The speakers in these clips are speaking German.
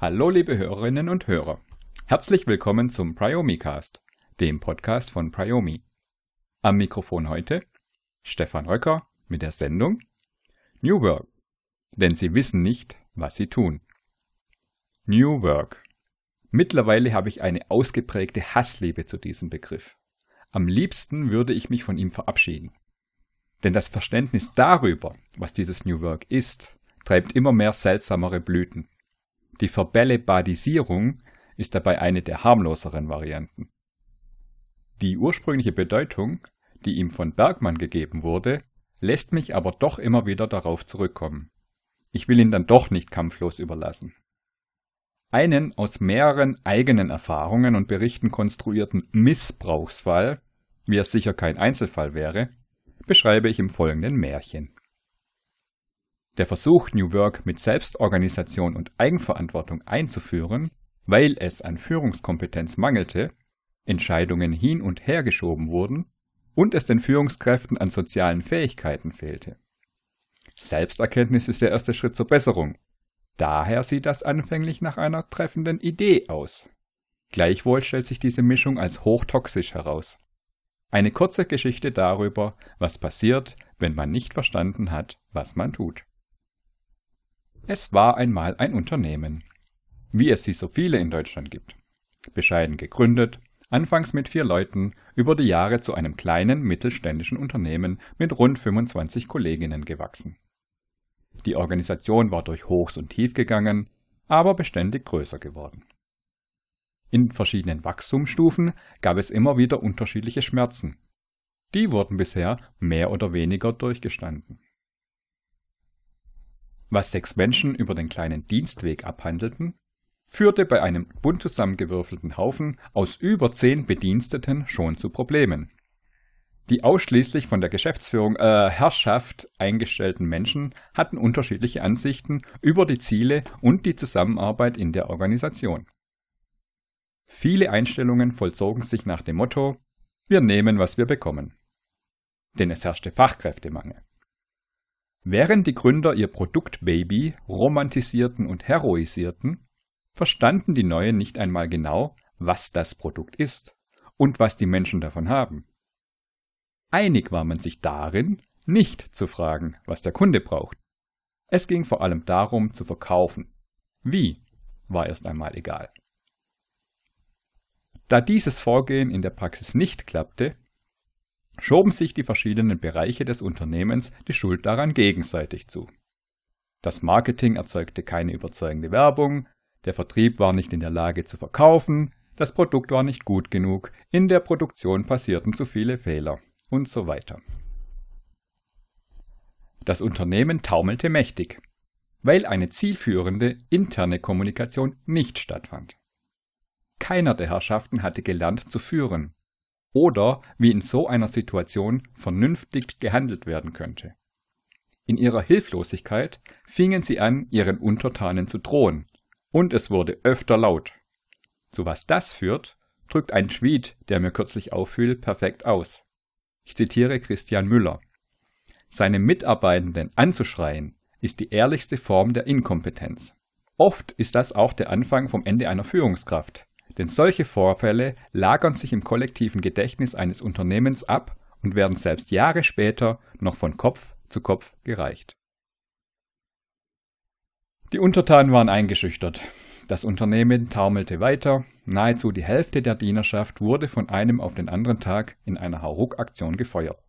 Hallo liebe Hörerinnen und Hörer. Herzlich willkommen zum Priomi-Cast, dem Podcast von Priomi. Am Mikrofon heute Stefan Röcker mit der Sendung New Work. Denn sie wissen nicht, was sie tun. New Work. Mittlerweile habe ich eine ausgeprägte Hassliebe zu diesem Begriff. Am liebsten würde ich mich von ihm verabschieden. Denn das Verständnis darüber, was dieses New Work ist, treibt immer mehr seltsamere Blüten. Die Verbällebadisierung ist dabei eine der harmloseren Varianten. Die ursprüngliche Bedeutung, die ihm von Bergmann gegeben wurde, lässt mich aber doch immer wieder darauf zurückkommen. Ich will ihn dann doch nicht kampflos überlassen. Einen aus mehreren eigenen Erfahrungen und Berichten konstruierten Missbrauchsfall, wie er sicher kein Einzelfall wäre, beschreibe ich im folgenden Märchen. Der Versuch, New Work mit Selbstorganisation und Eigenverantwortung einzuführen, weil es an Führungskompetenz mangelte, Entscheidungen hin und her geschoben wurden und es den Führungskräften an sozialen Fähigkeiten fehlte. Selbsterkenntnis ist der erste Schritt zur Besserung. Daher sieht das anfänglich nach einer treffenden Idee aus. Gleichwohl stellt sich diese Mischung als hochtoxisch heraus. Eine kurze Geschichte darüber, was passiert, wenn man nicht verstanden hat, was man tut. Es war einmal ein Unternehmen, wie es sie so viele in Deutschland gibt. Bescheiden gegründet, anfangs mit vier Leuten, über die Jahre zu einem kleinen mittelständischen Unternehmen mit rund 25 Kolleginnen gewachsen. Die Organisation war durch Hochs und Tief gegangen, aber beständig größer geworden. In verschiedenen Wachstumsstufen gab es immer wieder unterschiedliche Schmerzen. Die wurden bisher mehr oder weniger durchgestanden. Was sechs Menschen über den kleinen Dienstweg abhandelten, führte bei einem bunt zusammengewürfelten Haufen aus über zehn Bediensteten schon zu Problemen. Die ausschließlich von der Geschäftsführung äh, Herrschaft eingestellten Menschen hatten unterschiedliche Ansichten über die Ziele und die Zusammenarbeit in der Organisation. Viele Einstellungen vollzogen sich nach dem Motto Wir nehmen, was wir bekommen. Denn es herrschte Fachkräftemangel. Während die Gründer ihr Produktbaby romantisierten und heroisierten, verstanden die Neuen nicht einmal genau, was das Produkt ist und was die Menschen davon haben. Einig war man sich darin, nicht zu fragen, was der Kunde braucht. Es ging vor allem darum, zu verkaufen. Wie, war erst einmal egal. Da dieses Vorgehen in der Praxis nicht klappte, schoben sich die verschiedenen Bereiche des Unternehmens die Schuld daran gegenseitig zu. Das Marketing erzeugte keine überzeugende Werbung, der Vertrieb war nicht in der Lage zu verkaufen, das Produkt war nicht gut genug, in der Produktion passierten zu viele Fehler und so weiter. Das Unternehmen taumelte mächtig, weil eine zielführende interne Kommunikation nicht stattfand. Keiner der Herrschaften hatte gelernt zu führen oder wie in so einer Situation vernünftig gehandelt werden könnte. In ihrer Hilflosigkeit fingen sie an, ihren Untertanen zu drohen und es wurde öfter laut. Zu was das führt, drückt ein Tweet, der mir kürzlich auffiel, perfekt aus. Ich zitiere Christian Müller. Seine Mitarbeitenden anzuschreien, ist die ehrlichste Form der Inkompetenz. Oft ist das auch der Anfang vom Ende einer Führungskraft, denn solche Vorfälle lagern sich im kollektiven Gedächtnis eines Unternehmens ab und werden selbst Jahre später noch von Kopf zu Kopf gereicht. Die Untertanen waren eingeschüchtert. Das Unternehmen taumelte weiter, nahezu die Hälfte der Dienerschaft wurde von einem auf den anderen Tag in einer Hauruck-Aktion gefeuert.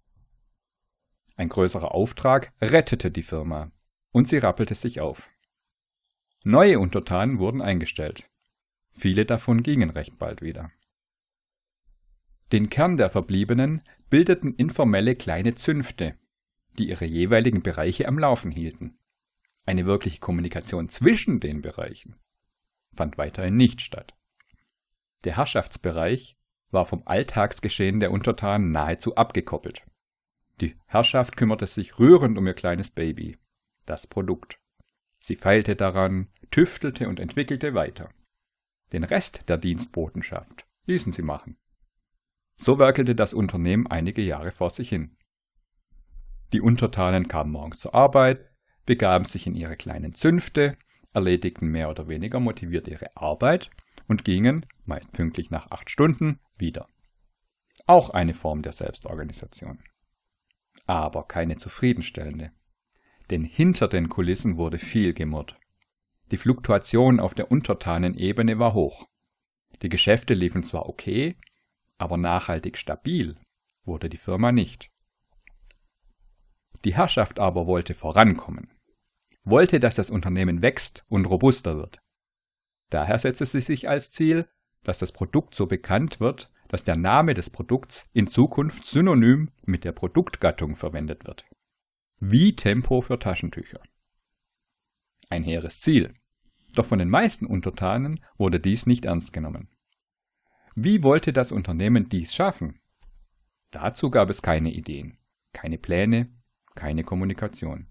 Ein größerer Auftrag rettete die Firma und sie rappelte sich auf. Neue Untertanen wurden eingestellt. Viele davon gingen recht bald wieder. Den Kern der Verbliebenen bildeten informelle kleine Zünfte, die ihre jeweiligen Bereiche am Laufen hielten. Eine wirkliche Kommunikation zwischen den Bereichen fand weiterhin nicht statt. Der Herrschaftsbereich war vom Alltagsgeschehen der Untertanen nahezu abgekoppelt. Die Herrschaft kümmerte sich rührend um ihr kleines Baby, das Produkt. Sie feilte daran, tüftelte und entwickelte weiter. Den Rest der Dienstbotenschaft ließen sie machen. So werkelte das Unternehmen einige Jahre vor sich hin. Die Untertanen kamen morgens zur Arbeit, begaben sich in ihre kleinen Zünfte, erledigten mehr oder weniger motiviert ihre Arbeit und gingen, meist pünktlich nach acht Stunden, wieder. Auch eine Form der Selbstorganisation. Aber keine zufriedenstellende. Denn hinter den Kulissen wurde viel gemurrt. Die Fluktuation auf der Untertanenebene war hoch. Die Geschäfte liefen zwar okay, aber nachhaltig stabil wurde die Firma nicht. Die Herrschaft aber wollte vorankommen, wollte, dass das Unternehmen wächst und robuster wird. Daher setzte sie sich als Ziel, dass das Produkt so bekannt wird, dass der Name des Produkts in Zukunft synonym mit der Produktgattung verwendet wird. Wie Tempo für Taschentücher. Ein hehres Ziel. Doch von den meisten Untertanen wurde dies nicht ernst genommen. Wie wollte das Unternehmen dies schaffen? Dazu gab es keine Ideen, keine Pläne, keine Kommunikation.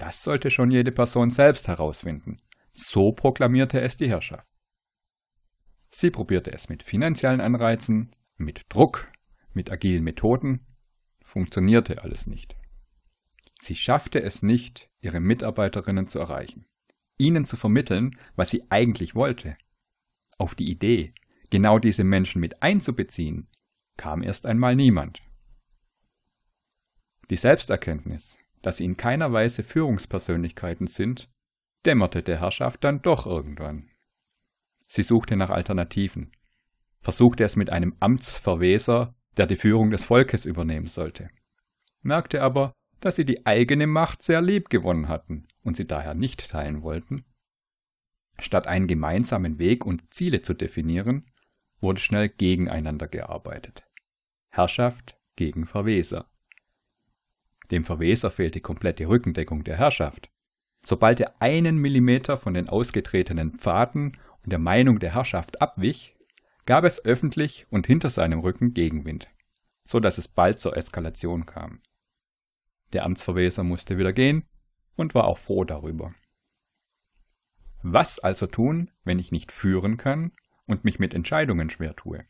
Das sollte schon jede Person selbst herausfinden. So proklamierte es die Herrschaft. Sie probierte es mit finanziellen Anreizen, mit Druck, mit agilen Methoden, funktionierte alles nicht. Sie schaffte es nicht, ihre Mitarbeiterinnen zu erreichen, ihnen zu vermitteln, was sie eigentlich wollte. Auf die Idee, genau diese Menschen mit einzubeziehen, kam erst einmal niemand. Die Selbsterkenntnis, dass sie in keiner Weise Führungspersönlichkeiten sind, dämmerte der Herrschaft dann doch irgendwann. Sie suchte nach Alternativen, versuchte es mit einem Amtsverweser, der die Führung des Volkes übernehmen sollte, merkte aber, dass sie die eigene Macht sehr lieb gewonnen hatten und sie daher nicht teilen wollten. Statt einen gemeinsamen Weg und Ziele zu definieren, wurde schnell gegeneinander gearbeitet. Herrschaft gegen Verweser. Dem Verweser komplett die Rückendeckung der Herrschaft. Sobald er einen Millimeter von den ausgetretenen Pfaden und der Meinung der Herrschaft abwich, gab es öffentlich und hinter seinem Rücken Gegenwind, so dass es bald zur Eskalation kam. Der Amtsverweser musste wieder gehen und war auch froh darüber. Was also tun, wenn ich nicht führen kann und mich mit Entscheidungen schwer tue?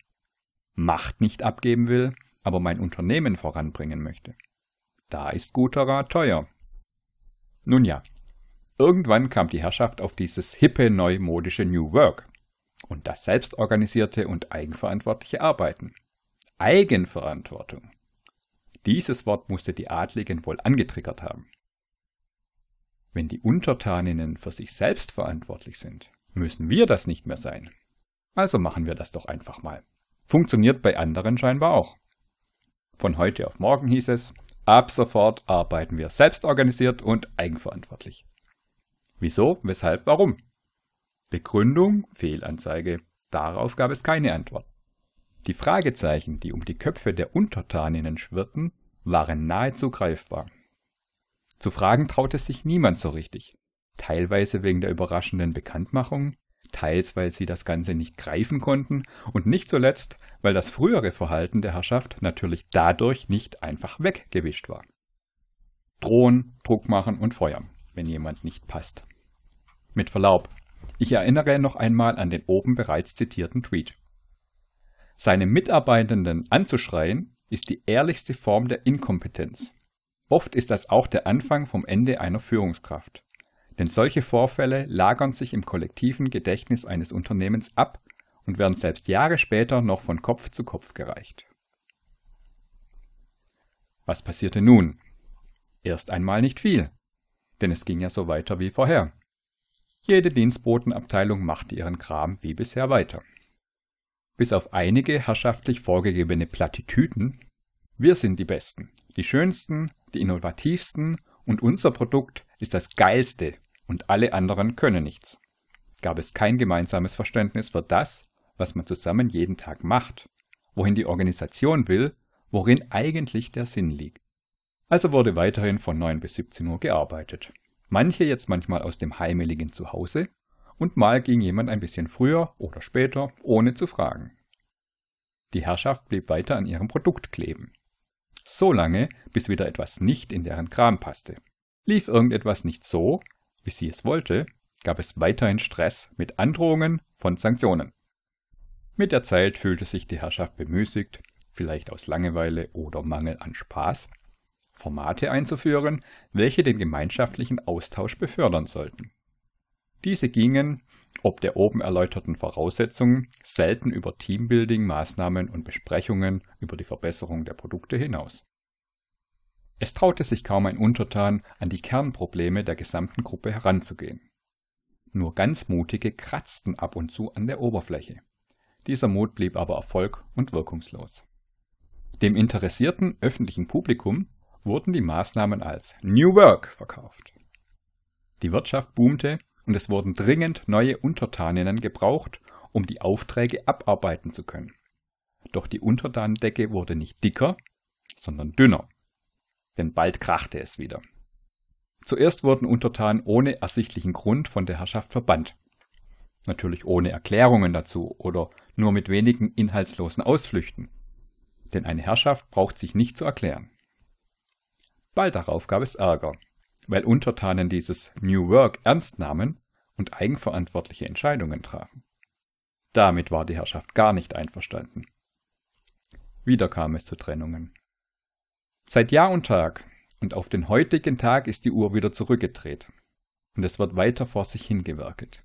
Macht nicht abgeben will, aber mein Unternehmen voranbringen möchte. Da ist guter Rat teuer. Nun ja, irgendwann kam die Herrschaft auf dieses hippe neumodische New Work und das selbstorganisierte und eigenverantwortliche Arbeiten. Eigenverantwortung. Dieses Wort musste die Adligen wohl angetriggert haben. Wenn die Untertaninnen für sich selbst verantwortlich sind, müssen wir das nicht mehr sein. Also machen wir das doch einfach mal. Funktioniert bei anderen scheinbar auch. Von heute auf morgen hieß es, Ab sofort arbeiten wir selbstorganisiert und eigenverantwortlich. Wieso, weshalb, warum? Begründung, Fehlanzeige. Darauf gab es keine Antwort. Die Fragezeichen, die um die Köpfe der Untertaninnen schwirrten, waren nahezu greifbar. Zu fragen traute sich niemand so richtig, teilweise wegen der überraschenden Bekanntmachung, teils weil sie das Ganze nicht greifen konnten und nicht zuletzt, weil das frühere Verhalten der Herrschaft natürlich dadurch nicht einfach weggewischt war. Drohen, Druck machen und feuern, wenn jemand nicht passt. Mit Verlaub, ich erinnere noch einmal an den oben bereits zitierten Tweet. Seine Mitarbeitenden anzuschreien, ist die ehrlichste Form der Inkompetenz. Oft ist das auch der Anfang vom Ende einer Führungskraft. Denn solche Vorfälle lagern sich im kollektiven Gedächtnis eines Unternehmens ab und werden selbst Jahre später noch von Kopf zu Kopf gereicht. Was passierte nun? Erst einmal nicht viel, denn es ging ja so weiter wie vorher. Jede Dienstbotenabteilung machte ihren Kram wie bisher weiter. Bis auf einige herrschaftlich vorgegebene Plattitüden, wir sind die Besten, die Schönsten, die Innovativsten und unser Produkt ist das Geilste und alle anderen können nichts. Gab es kein gemeinsames Verständnis für das, was man zusammen jeden Tag macht, wohin die Organisation will, worin eigentlich der Sinn liegt. Also wurde weiterhin von 9 bis 17 Uhr gearbeitet. Manche jetzt manchmal aus dem heimeligen Zuhause und mal ging jemand ein bisschen früher oder später, ohne zu fragen. Die Herrschaft blieb weiter an ihrem Produkt kleben. So lange, bis wieder etwas nicht in deren Kram passte. Lief irgendetwas nicht so, wie sie es wollte, gab es weiterhin Stress mit Androhungen von Sanktionen. Mit der Zeit fühlte sich die Herrschaft bemüßigt, vielleicht aus Langeweile oder Mangel an Spaß, Formate einzuführen, welche den gemeinschaftlichen Austausch befördern sollten. Diese gingen, ob der oben erläuterten Voraussetzungen, selten über Teambuilding-Maßnahmen und Besprechungen über die Verbesserung der Produkte hinaus. Es traute sich kaum ein Untertan, an die Kernprobleme der gesamten Gruppe heranzugehen. Nur ganz mutige kratzten ab und zu an der Oberfläche. Dieser Mut blieb aber Erfolg und wirkungslos. Dem interessierten öffentlichen Publikum wurden die Maßnahmen als New Work verkauft. Die Wirtschaft boomte und es wurden dringend neue Untertaninnen gebraucht, um die Aufträge abarbeiten zu können. Doch die Untertanendecke wurde nicht dicker, sondern dünner. Denn bald krachte es wieder. Zuerst wurden Untertanen ohne ersichtlichen Grund von der Herrschaft verbannt. Natürlich ohne Erklärungen dazu oder nur mit wenigen inhaltslosen Ausflüchten. Denn eine Herrschaft braucht sich nicht zu erklären. Bald darauf gab es Ärger, weil Untertanen dieses New Work ernst nahmen und eigenverantwortliche Entscheidungen trafen. Damit war die Herrschaft gar nicht einverstanden. Wieder kam es zu Trennungen. Seit Jahr und Tag und auf den heutigen Tag ist die Uhr wieder zurückgedreht und es wird weiter vor sich hingewerkelt.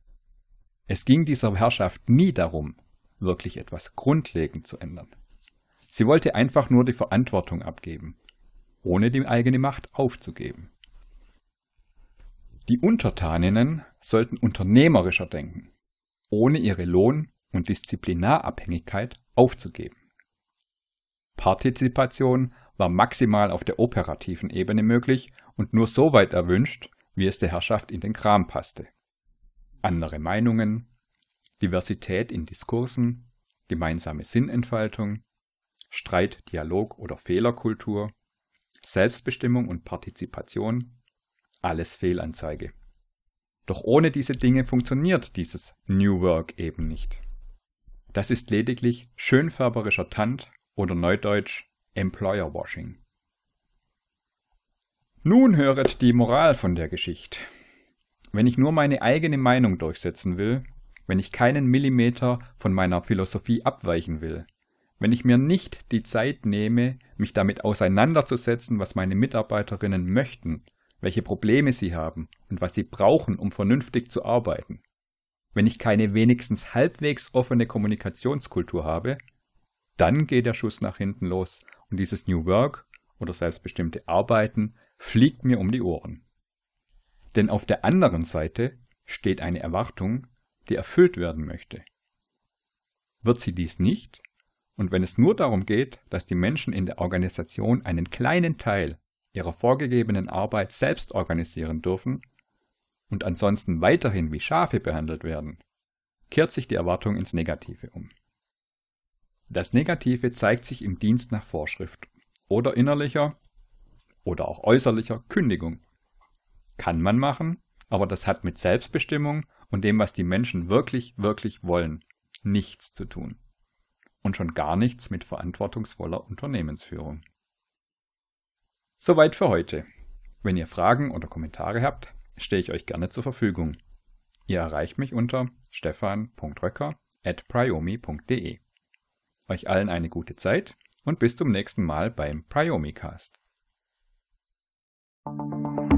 Es ging dieser Herrschaft nie darum, wirklich etwas grundlegend zu ändern. Sie wollte einfach nur die Verantwortung abgeben, ohne die eigene Macht aufzugeben. Die Untertaninnen sollten unternehmerischer denken, ohne ihre Lohn- und Disziplinarabhängigkeit aufzugeben. Partizipation war maximal auf der operativen Ebene möglich und nur so weit erwünscht, wie es der Herrschaft in den Kram passte. Andere Meinungen, Diversität in Diskursen, gemeinsame Sinnentfaltung, Streit, Dialog oder Fehlerkultur, Selbstbestimmung und Partizipation, alles Fehlanzeige. Doch ohne diese Dinge funktioniert dieses New Work eben nicht. Das ist lediglich schönfärberischer Tand oder neudeutsch Employer Washing. Nun höret die Moral von der Geschichte. Wenn ich nur meine eigene Meinung durchsetzen will, wenn ich keinen Millimeter von meiner Philosophie abweichen will, wenn ich mir nicht die Zeit nehme, mich damit auseinanderzusetzen, was meine Mitarbeiterinnen möchten, welche Probleme sie haben und was sie brauchen, um vernünftig zu arbeiten, wenn ich keine wenigstens halbwegs offene Kommunikationskultur habe, dann geht der Schuss nach hinten los und dieses New Work oder selbstbestimmte Arbeiten fliegt mir um die Ohren. Denn auf der anderen Seite steht eine Erwartung, die erfüllt werden möchte. Wird sie dies nicht, und wenn es nur darum geht, dass die Menschen in der Organisation einen kleinen Teil ihrer vorgegebenen Arbeit selbst organisieren dürfen und ansonsten weiterhin wie Schafe behandelt werden, kehrt sich die Erwartung ins Negative um. Das Negative zeigt sich im Dienst nach Vorschrift oder innerlicher oder auch äußerlicher Kündigung. Kann man machen, aber das hat mit Selbstbestimmung und dem, was die Menschen wirklich, wirklich wollen, nichts zu tun. Und schon gar nichts mit verantwortungsvoller Unternehmensführung. Soweit für heute. Wenn ihr Fragen oder Kommentare habt, stehe ich euch gerne zur Verfügung. Ihr erreicht mich unter stefan.röcker at priomi.de. Euch allen eine gute Zeit und bis zum nächsten Mal beim Priomicast. Cast.